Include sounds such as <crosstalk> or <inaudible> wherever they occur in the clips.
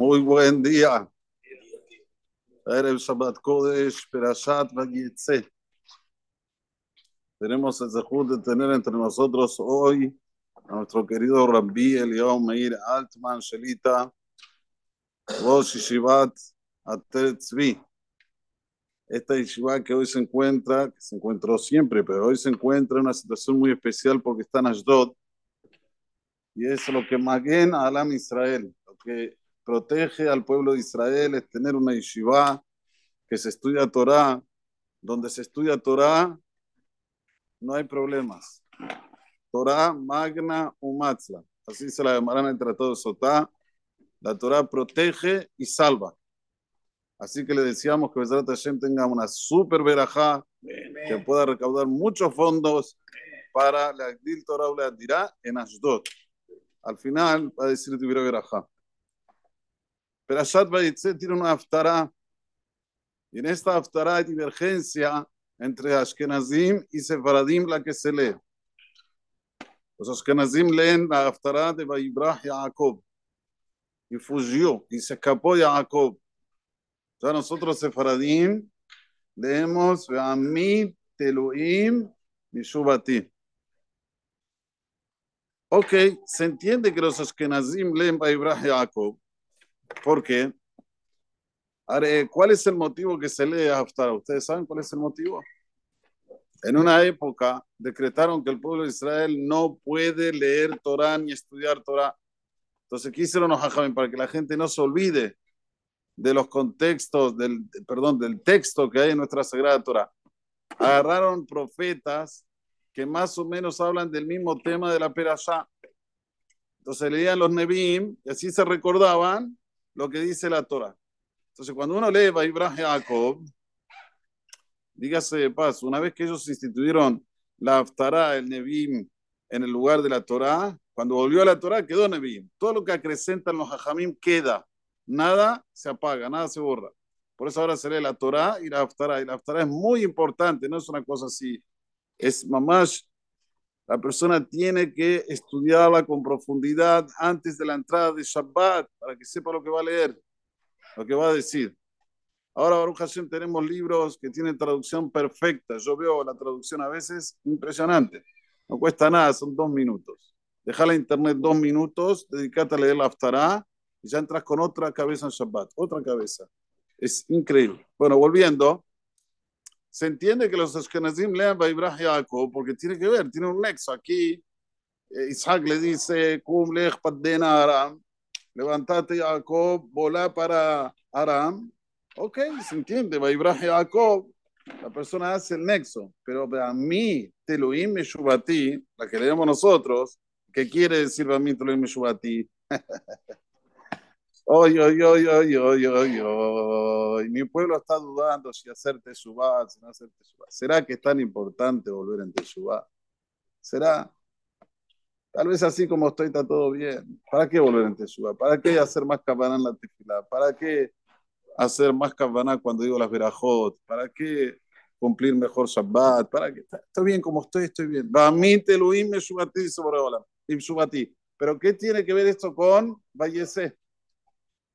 Muy buen día. Erev Shabbat Kodesh, Perashat Vayetze. Tenemos el zehut de tener entre nosotros hoy a nuestro querido Rabbi Eliyahu Meir Altman Shelita, Rosh Yeshivat Atet Tzvi. Esta yeshiva que hoy se encuentra, que se encontró siempre, pero hoy se encuentra en una situación muy especial porque está en Ashdod, y es lo que Maguen Alam Israel, lo que protege al pueblo de Israel es tener una yeshiva que se estudia Torah, donde se estudia Torah no hay problemas. Torah magna umatzla, así se la llamarán entre todos Sotá. La Torah protege y salva. Así que le decíamos que Besrat Hashem tenga una super verajá que pueda recaudar muchos fondos para la Agdil Torah la dirá en Ashdod. Al final va a decir Tibira verajá. Pero Ashat Vayitze tiene una haftará. Y en esta haftará hay divergencia entre Ashkenazim y Sefaradim la que se lee. Los Ashkenazim leen la haftará de Vayibrah Jacob. Y fugió y se escapó Jacob. Ya nosotros Sefaradim leemos Ve'amid Teluim Mishubati. Ok, se entiende que los Ashkenazim leen Vayibrah Jacob. ¿Por qué? Ahora, ¿cuál es el motivo que se lee Haftarah? ¿Ustedes saben cuál es el motivo? En una época decretaron que el pueblo de Israel no puede leer Torah ni estudiar Torah. Entonces, ¿qué hicieron los hajamim? Para que la gente no se olvide de los contextos, del, perdón, del texto que hay en nuestra Sagrada Torah. Agarraron profetas que más o menos hablan del mismo tema de la Perashá. Entonces leían los Nebim y así se recordaban lo que dice la Torah. Entonces, cuando uno lee Vaibrah Jacob, dígase de paso, una vez que ellos instituyeron la Haftarah, el Nebim, en el lugar de la Torah, cuando volvió a la Torah quedó Nebim. Todo lo que acrecentan los Hajamim queda. Nada se apaga, nada se borra. Por eso ahora se lee la Torah y la Haftarah. Y la Haftarah es muy importante, no es una cosa así. Es mamash. La persona tiene que estudiarla con profundidad antes de la entrada de Shabbat para que sepa lo que va a leer, lo que va a decir. Ahora, Baruch Hashem, tenemos libros que tienen traducción perfecta. Yo veo la traducción a veces impresionante. No cuesta nada, son dos minutos. Deja la internet dos minutos, dedícate a leer la y ya entras con otra cabeza en Shabbat, otra cabeza. Es increíble. Bueno, volviendo, se entiende que los Ashkenazim lean Vaibrah Jacob porque tiene que ver, tiene un nexo. Aquí Isaac le dice, Aram, levantate Jacob, volá para Aram. Ok, se entiende, Vaibrah Jacob, la persona hace el nexo, pero a mí, Teluim Meshubati, la que leemos nosotros, ¿qué quiere decir a mí Teluim Meshubati? <laughs> Oy, oy, oy, oy, oy, oy, oy. Mi pueblo está dudando si hacer Teshuvah, si no hacer Teshuvah. ¿Será que es tan importante volver en Teshuvah? ¿Será? Tal vez así como estoy está todo bien. ¿Para qué volver en Teshuvah? ¿Para qué hacer más cabana en la tefilá? ¿Para qué hacer más cabana cuando digo las verajot? ¿Para qué cumplir mejor Shabbat? ¿Para qué? Estoy bien como estoy, estoy bien. Bamit Elohim Meshubati sobre Pero ¿qué tiene que ver esto con Vallese?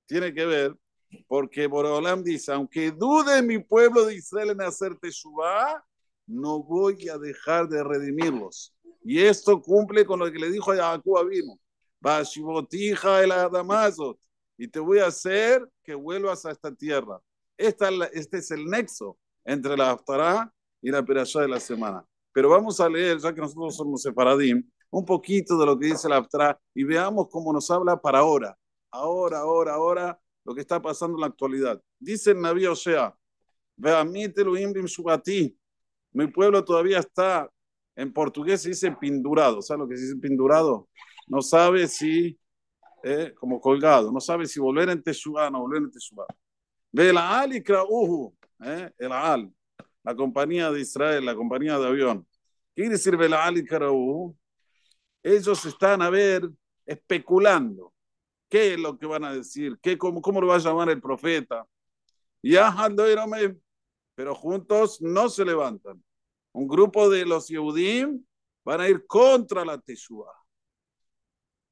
Tiene que ver porque Boreolam dice, aunque dude mi pueblo de Israel en hacer Teshuvah, no voy a dejar de redimirlos. Y esto cumple con lo que le dijo a Jacob. Bashivotija el Adamazot. Y te voy a hacer que vuelvas a esta tierra. Esta, este es el nexo entre la Haftarah y la Perashá de la semana. Pero vamos a leer, ya que nosotros somos separadim, un poquito de lo que dice la Haftarah y veamos cómo nos habla para ahora ahora, ahora, ahora, lo que está pasando en la actualidad. Dice el Naví Osea, mi pueblo todavía está, en portugués se dice pindurado, ¿sabes lo que se dice pindurado? No sabe si, eh, como colgado, no sabe si volver en Teshuvah no volver en Teshuvah. Ve la Al y eh, el Al, la compañía de Israel, la compañía de avión. ¿Qué quiere decir Al y Ellos están a ver especulando ¿Qué es lo que van a decir? ¿Qué, cómo, ¿Cómo lo va a llamar el profeta? Ya pero juntos no se levantan. Un grupo de los Yehudim van a ir contra la Teshua.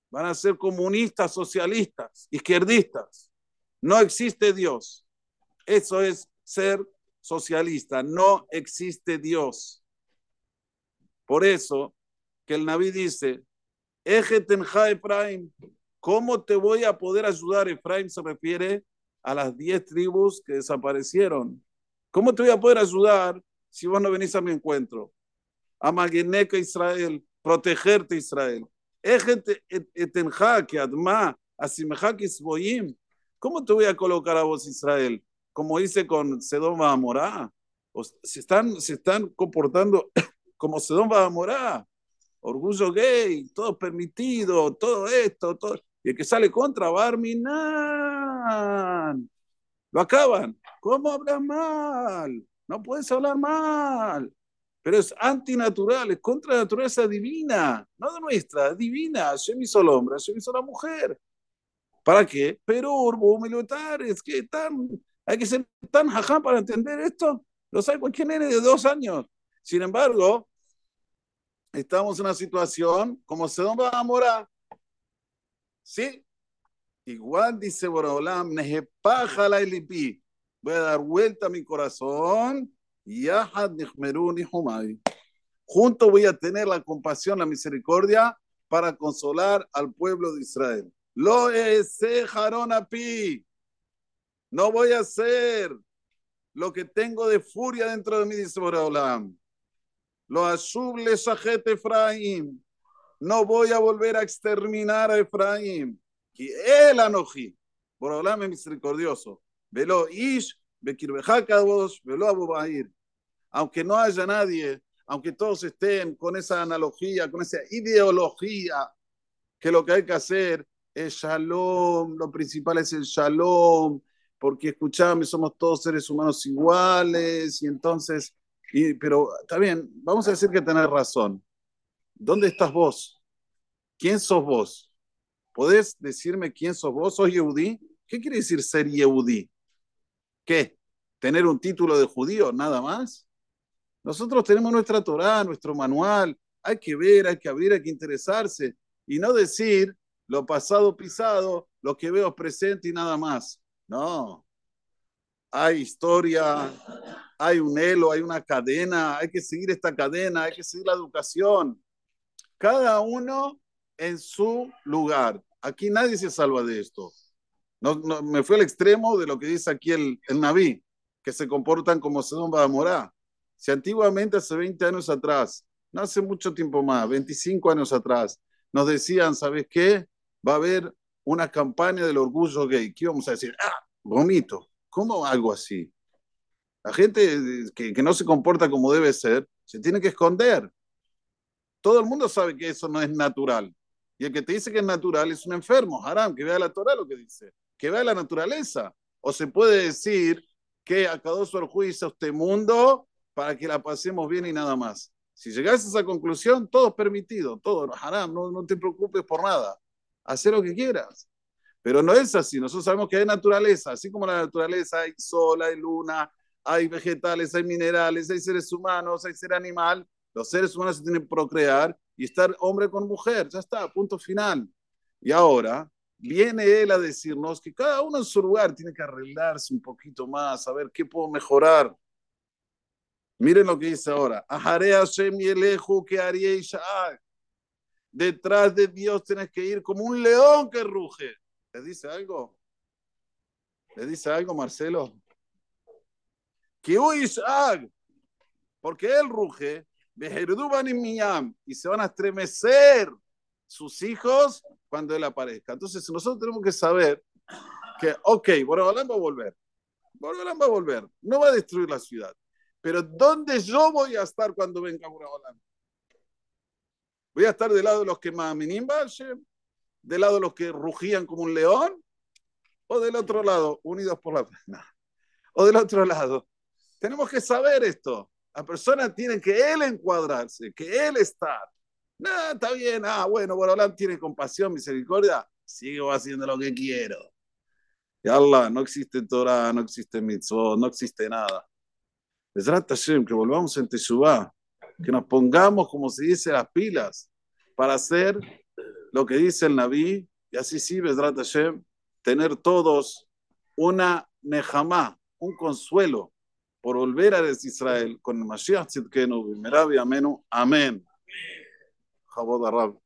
Van a ser comunistas, socialistas, izquierdistas. No existe Dios. Eso es ser socialista. No existe Dios. Por eso que el Naví dice, Ejetenja Efraim, ¿cómo te voy a poder ayudar? Efraim se refiere a las diez tribus que desaparecieron. ¿Cómo te voy a poder ayudar si vos no venís a mi encuentro? Amageneca Israel, protegerte Israel. ¿Cómo te voy a colocar a vos Israel? Como hice con Sedom Amorá. Se están, se están comportando <coughs> como Sedom Amorá orgullo gay, todo permitido, todo esto, todo. Y el que sale contra Barminan, lo acaban. ¿Cómo hablas mal? No puedes hablar mal. Pero es antinatural, es contra la naturaleza divina, no de nuestra, divina. Me hizo el hombre, me hizo la mujer. ¿Para qué? Pero es que tan, hay que ser tan jajá para entender esto. Lo sabe cualquier nene de dos años. Sin embargo, estamos en una situación como Sedom Amora. ¿Sí? Igual dice Borolam, la lipi. Voy a dar vuelta a mi corazón. Yahad Nihmerun Humay. Junto voy a tener la compasión, la misericordia para consolar al pueblo de Israel. Lo ese pi. No voy a hacer lo que tengo de furia dentro de mí, dice Borolam. Lo asuble sajet Efraim. No voy a volver a exterminar a Efraim. Que él anoji. Por hablarme misericordioso. Velo ish, vos, velo abubair. Aunque no haya nadie, aunque todos estén con esa analogía, con esa ideología, que lo que hay que hacer es shalom, lo principal es el shalom, porque escuchame, somos todos seres humanos iguales, y entonces pero está bien, vamos a decir que tenés razón. ¿Dónde estás vos? ¿Quién sos vos? ¿Podés decirme quién sos vos? ¿Sos Yehudí? ¿Qué quiere decir ser Yehudí? ¿Qué? ¿Tener un título de judío? ¿Nada más? Nosotros tenemos nuestra Torah, nuestro manual. Hay que ver, hay que abrir, hay que interesarse. Y no decir lo pasado pisado, lo que veo presente y nada más. No. Hay historia, hay un elo, hay una cadena, hay que seguir esta cadena, hay que seguir la educación. Cada uno en su lugar. Aquí nadie se salva de esto. No, me fue al extremo de lo que dice aquí el, el Naví, que se comportan como Sedón Badamorá. Si antiguamente, hace 20 años atrás, no hace mucho tiempo más, 25 años atrás, nos decían, ¿sabes qué? Va a haber una campaña del orgullo gay. ¿Qué íbamos a decir? Ah, vomito. ¿Cómo algo así? La gente que, que, no se comporta como debe ser, se tiene que esconder. Todo el mundo sabe que eso no es natural. Y el que te dice que es natural es un enfermo, haram, que vea la Torah lo que dice, que vea la naturaleza. O se puede decir que acabó su juicio este mundo para que la pasemos bien y nada más. Si llegas a esa conclusión, todo es permitido, todo, haram, no, no te preocupes por nada. Haz lo que quieras. Pero no es así. Nosotros sabemos que hay naturaleza, así como la naturaleza hay sol, hay luna, hay vegetales, hay minerales, hay seres humanos, hay ser animal. Los seres humanos se tienen que procrear y estar hombre con mujer. Ya está, punto final. Y ahora viene él a decirnos que cada uno en su lugar tiene que arreglarse un poquito más, a ver qué puedo mejorar. Miren lo que dice ahora. Detrás de Dios tienes que ir como un león que ruge. ¿Le dice algo? ¿Le dice algo, Marcelo? porque él ruge, y se van a estremecer sus hijos cuando él aparezca. Entonces nosotros tenemos que saber que, ok, Borobalán va a volver, Borobalán va a volver, no va a destruir la ciudad, pero ¿dónde yo voy a estar cuando venga Borobalán? ¿Voy a estar del lado de los que Maminim ¿Del lado de los que rugían como un león? ¿O del otro lado, unidos por la <laughs> pena? ¿O del otro lado, tenemos que saber esto. La persona tiene que él encuadrarse, que él estar. No, está bien, ah, bueno, Borolán tiene compasión, misericordia, sigo haciendo lo que quiero. Y Allah, no existe Torah, no existe mitzvot, no existe nada. Es Hashem, que volvamos en Teshuvah, que nos pongamos, como se dice, las pilas para hacer lo que dice el Naví, y así sí, Besrat Hashem, tener todos una nejamá, un consuelo por volver a Israel con el Mashiach Tzidkenu, Bimerabi Amenu, Amén. Jabod Arab.